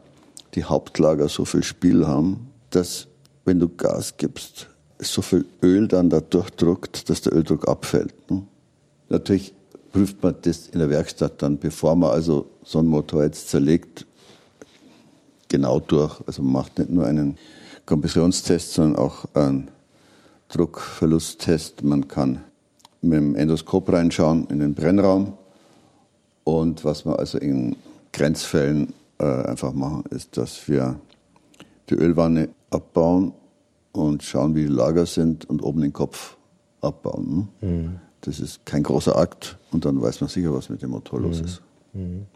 die Hauptlager so viel Spiel haben, dass wenn du Gas gibst, so viel Öl dann da durchdruckt, dass der Öldruck abfällt. Ne? Natürlich prüft man das in der Werkstatt dann, bevor man also so einen Motor jetzt zerlegt, genau durch. Also man macht nicht nur einen Kompressionstest, sondern auch einen Druckverlusttest. Man kann mit dem Endoskop reinschauen in den Brennraum und was wir also in Grenzfällen äh, einfach machen, ist, dass wir die Ölwanne abbauen und schauen, wie die Lager sind und oben den Kopf abbauen. Ne? Mhm. Das ist kein großer Akt und dann weiß man sicher, was mit dem Motor los mhm. ist. Mhm.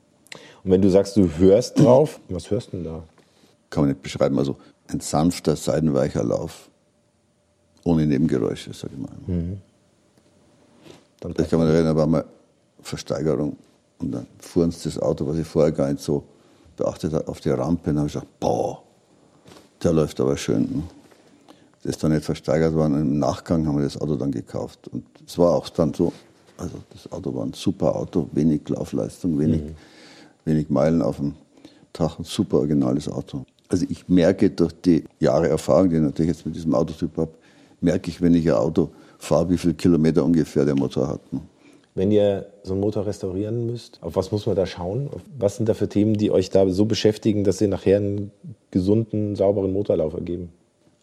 Und wenn du sagst, du hörst drauf, was hörst du denn da? Kann man nicht beschreiben. Also ein sanfter, seidenweicher Lauf ohne Nebengeräusche, sag ich mal. Mhm. Dann ich kann mich erinnern, da war mal Versteigerung und dann fuhren sie das Auto, was ich vorher gar nicht so beachtet habe, auf die Rampe. Und dann habe ich gesagt, boah, der läuft aber schön. Ne? Das ist dann nicht versteigert worden. Im Nachgang haben wir das Auto dann gekauft. Und es war auch dann so, also das Auto war ein super Auto, wenig Laufleistung, wenig, mhm. wenig Meilen auf dem Tag, ein super originales Auto. Also ich merke durch die Jahre Erfahrung, die ich natürlich jetzt mit diesem Autotyp habe, merke ich, wenn ich ein Auto fahre, wie viele Kilometer ungefähr der Motor hat. Ne? Wenn ihr so einen Motor restaurieren müsst, auf was muss man da schauen? Was sind da für Themen, die euch da so beschäftigen, dass sie nachher einen gesunden, sauberen Motorlauf ergeben?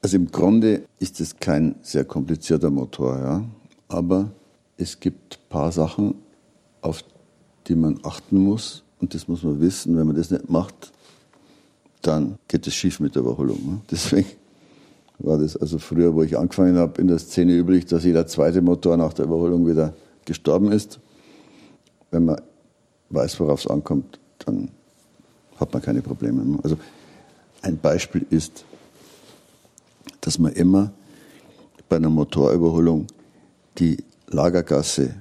Also im Grunde ist es kein sehr komplizierter Motor, ja. Aber es gibt ein paar Sachen, auf die man achten muss. Und das muss man wissen. Wenn man das nicht macht, dann geht es schief mit der Überholung. Ne? Deswegen war das also früher, wo ich angefangen habe, in der Szene üblich, dass jeder zweite Motor nach der Überholung wieder gestorben ist. Wenn man weiß, worauf es ankommt, dann hat man keine Probleme mehr. Also ein Beispiel ist, dass man immer bei einer Motorüberholung die Lagergasse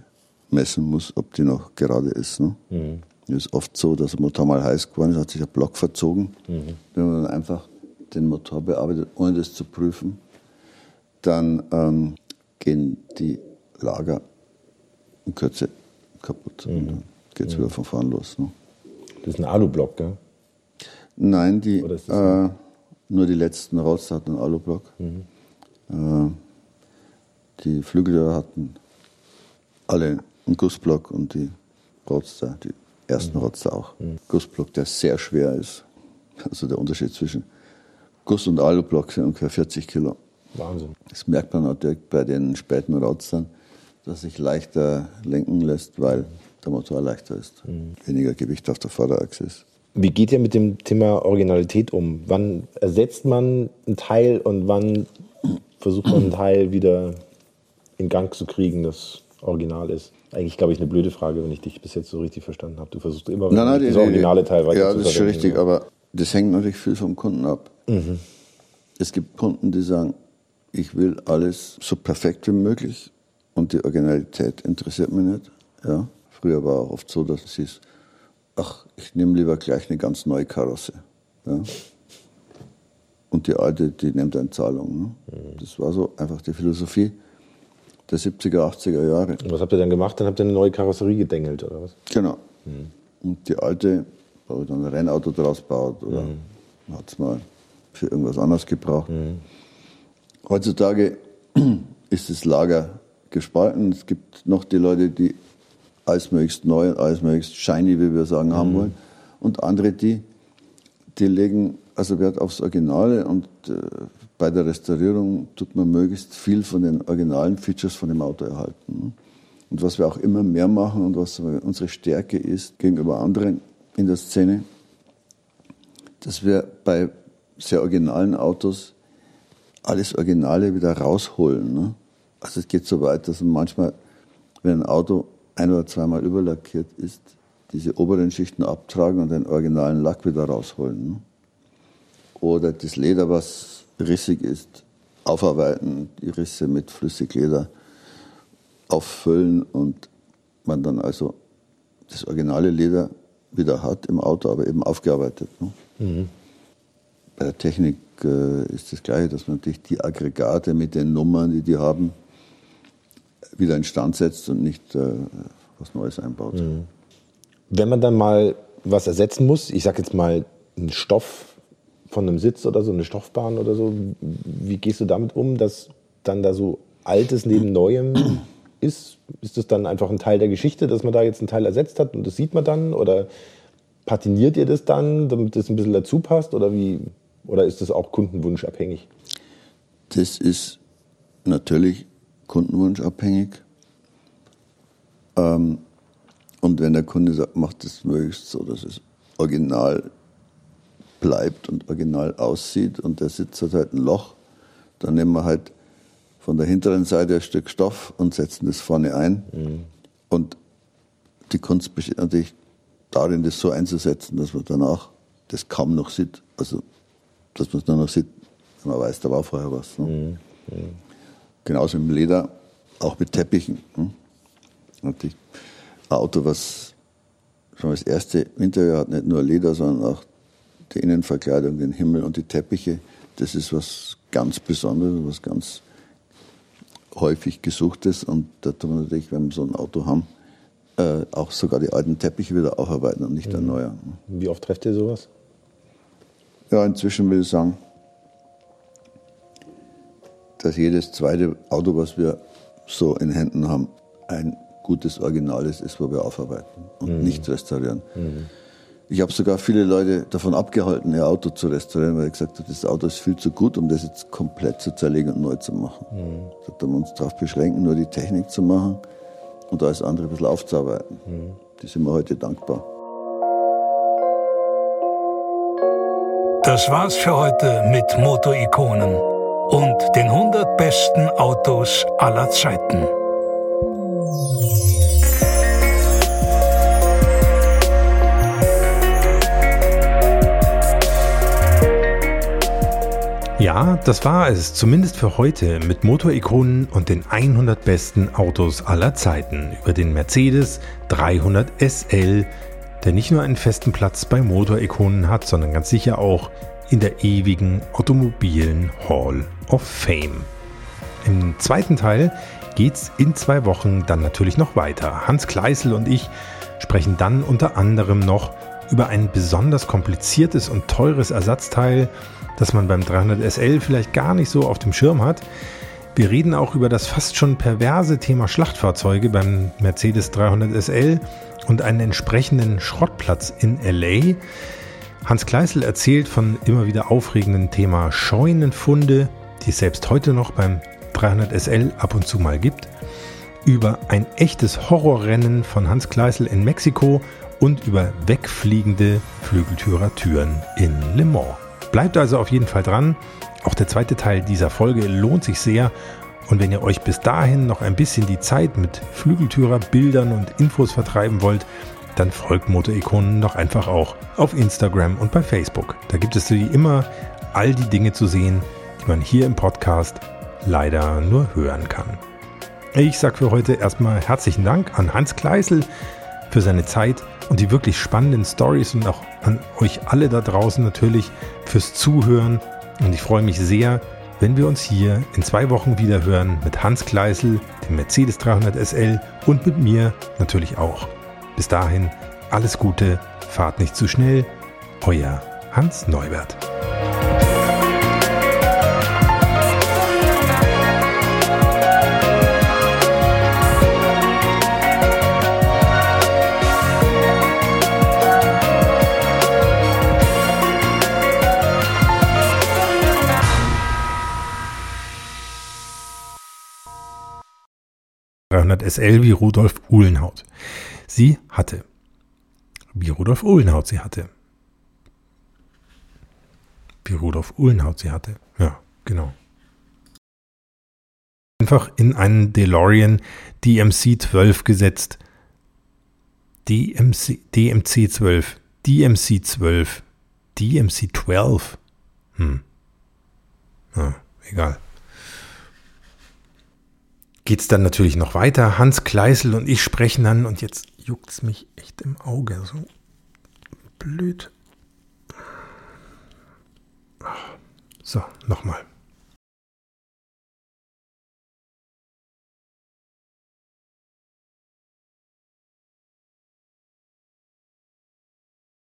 messen muss, ob die noch gerade ist. Ne? Mhm. Es ist oft so, dass der Motor mal heiß geworden ist, hat sich der Block verzogen. Mhm. Wenn man dann einfach den Motor bearbeitet, ohne das zu prüfen, dann ähm, gehen die Lager in Kürze kaputt. Mhm. dann geht es mhm. wieder von vorn los. Ne? Das ist ein Alublock, gell? Nein, die, äh, nur die letzten Rots hatten einen Alublock. Mhm. Äh, die Flügel hatten alle einen Gussblock und die Roadster, die ersten mhm. Roadster auch. Mhm. Gussblock, der sehr schwer ist. Also der Unterschied zwischen Guss- und Alublock sind ungefähr 40 Kilo. Wahnsinn. Das merkt man natürlich bei den späten Roadstern, dass sich leichter lenken lässt, weil der Motor leichter ist. Mhm. Weniger Gewicht auf der Vorderachse ist. Wie geht ihr mit dem Thema Originalität um? Wann ersetzt man einen Teil und wann versucht man einen Teil wieder in Gang zu kriegen, das Original ist? Eigentlich, glaube ich, eine blöde Frage, wenn ich dich bis jetzt so richtig verstanden habe. Du versuchst immer nein, nein, das originale Teil weiter Ja, das ist schon richtig, aber das hängt natürlich viel vom Kunden ab. Mhm. Es gibt Kunden, die sagen, ich will alles so perfekt wie möglich und die Originalität interessiert mich nicht. Ja. Früher war auch oft so, dass es hieß, ach, ich nehme lieber gleich eine ganz neue Karosse. Ja. Und die alte, die nimmt eine Zahlung. Ne? Mhm. Das war so einfach die Philosophie der 70er, 80er Jahre. Und was habt ihr dann gemacht? Dann habt ihr eine neue Karosserie gedengelt, oder was? Genau. Mhm. Und die alte, habe ich dann ein Rennauto draus gebaut oder mhm. hat es mal für irgendwas anderes gebraucht. Mhm. Heutzutage ist das Lager gespalten. Es gibt noch die Leute, die alles möglichst neu und alles möglichst shiny, wie wir sagen, haben mhm. wollen. Und andere, die, die legen also Wert aufs Originale und äh, bei der Restaurierung tut man möglichst viel von den originalen Features von dem Auto erhalten. Ne? Und was wir auch immer mehr machen und was unsere Stärke ist gegenüber anderen in der Szene, dass wir bei sehr originalen Autos alles Originale wieder rausholen. Ne? Also es geht so weit, dass man manchmal, wenn ein Auto ein oder zweimal überlackiert ist, diese oberen Schichten abtragen und den originalen Lack wieder rausholen. Ne? Oder das Leder, was rissig ist, aufarbeiten, die Risse mit Flüssigleder auffüllen und man dann also das originale Leder wieder hat im Auto, aber eben aufgearbeitet. Ne? Mhm. Bei der Technik äh, ist das Gleiche, dass man natürlich die Aggregate mit den Nummern, die die haben, wieder instand setzt und nicht äh, was Neues einbaut. Mhm. Wenn man dann mal was ersetzen muss, ich sage jetzt mal einen Stoff von einem Sitz oder so, eine Stoffbahn oder so, wie gehst du damit um, dass dann da so Altes neben Neuem ist? Ist das dann einfach ein Teil der Geschichte, dass man da jetzt einen Teil ersetzt hat und das sieht man dann? Oder patiniert ihr das dann, damit das ein bisschen dazu passt? Oder, wie, oder ist das auch kundenwunschabhängig? Das ist natürlich kundenwunschabhängig. Ähm, und wenn der Kunde sagt, macht es möglichst so, dass es original bleibt und original aussieht und der Sitz hat halt ein Loch, dann nehmen wir halt von der hinteren Seite ein Stück Stoff und setzen das vorne ein. Mhm. Und die Kunst besteht natürlich darin, das so einzusetzen, dass man danach das kaum noch sieht. Also, dass man es nur noch sieht, wenn man weiß, da war vorher was. Ne? Mhm. Genauso im Leder, auch mit Teppichen. Ne? Natürlich ein Auto, was schon das erste Interieur hat, nicht nur Leder, sondern auch die Innenverkleidung, den Himmel und die Teppiche. Das ist was ganz Besonderes, was ganz häufig gesuchtes. Und da tun wir natürlich, wenn wir so ein Auto haben, äh, auch sogar die alten Teppiche wieder aufarbeiten und nicht mhm. erneuern. Wie oft trefft ihr sowas? Ja, inzwischen will ich sagen, dass jedes zweite Auto, was wir so in Händen haben, ein gutes Original ist, ist, wo wir aufarbeiten und mhm. nicht restaurieren. Mhm. Ich habe sogar viele Leute davon abgehalten, ihr Auto zu restaurieren, weil ich gesagt habe, das Auto ist viel zu gut, um das jetzt komplett zu zerlegen und neu zu machen. Mhm. Da haben wir uns darauf beschränken, nur die Technik zu machen und alles andere ein bisschen aufzuarbeiten. Mhm. Die sind wir heute dankbar. Das war's für heute mit Motorikonen und den 100 besten Autos aller Zeiten. Ja, das war es, zumindest für heute, mit Motorikonen und den 100 besten Autos aller Zeiten über den Mercedes 300 SL, der nicht nur einen festen Platz bei Motorikonen hat, sondern ganz sicher auch in der ewigen automobilen Hall of Fame. Im zweiten Teil geht's in zwei Wochen dann natürlich noch weiter. Hans Kleißel und ich sprechen dann unter anderem noch über ein besonders kompliziertes und teures Ersatzteil, das man beim 300 SL vielleicht gar nicht so auf dem Schirm hat. Wir reden auch über das fast schon perverse Thema Schlachtfahrzeuge beim Mercedes 300 SL und einen entsprechenden Schrottplatz in LA. Hans Kleißel erzählt von immer wieder aufregenden Thema Scheunenfunde, die es selbst heute noch beim 300 SL ab und zu mal gibt, über ein echtes Horrorrennen von Hans Kleißel in Mexiko und über wegfliegende Flügeltürer-Türen in Le Mans. Bleibt also auf jeden Fall dran. Auch der zweite Teil dieser Folge lohnt sich sehr. Und wenn ihr euch bis dahin noch ein bisschen die Zeit mit Flügeltürer, Bildern und Infos vertreiben wollt, dann folgt Motorikonen doch einfach auch auf Instagram und bei Facebook. Da gibt es wie immer all die Dinge zu sehen, die man hier im Podcast leider nur hören kann. Ich sage für heute erstmal herzlichen Dank an Hans Kleißel für seine Zeit und die wirklich spannenden Stories und auch an euch alle da draußen natürlich fürs Zuhören. Und ich freue mich sehr, wenn wir uns hier in zwei Wochen wieder hören mit Hans Kleißel, dem Mercedes 300 SL und mit mir natürlich auch. Bis dahin alles Gute, fahrt nicht zu schnell. Euer Hans Neubert. 300 SL wie Rudolf Uhlenhaut. Sie hatte. Wie Rudolf Uhlenhaut sie hatte. Wie Rudolf Uhlenhaut sie hatte. Ja, genau. Einfach in einen DeLorean DMC 12 gesetzt. DMC, DMC 12. DMC 12. DMC 12. Hm. Ja, egal geht es dann natürlich noch weiter. Hans Kleißel und ich sprechen dann und jetzt juckt es mich echt im Auge. So blöd. So, nochmal.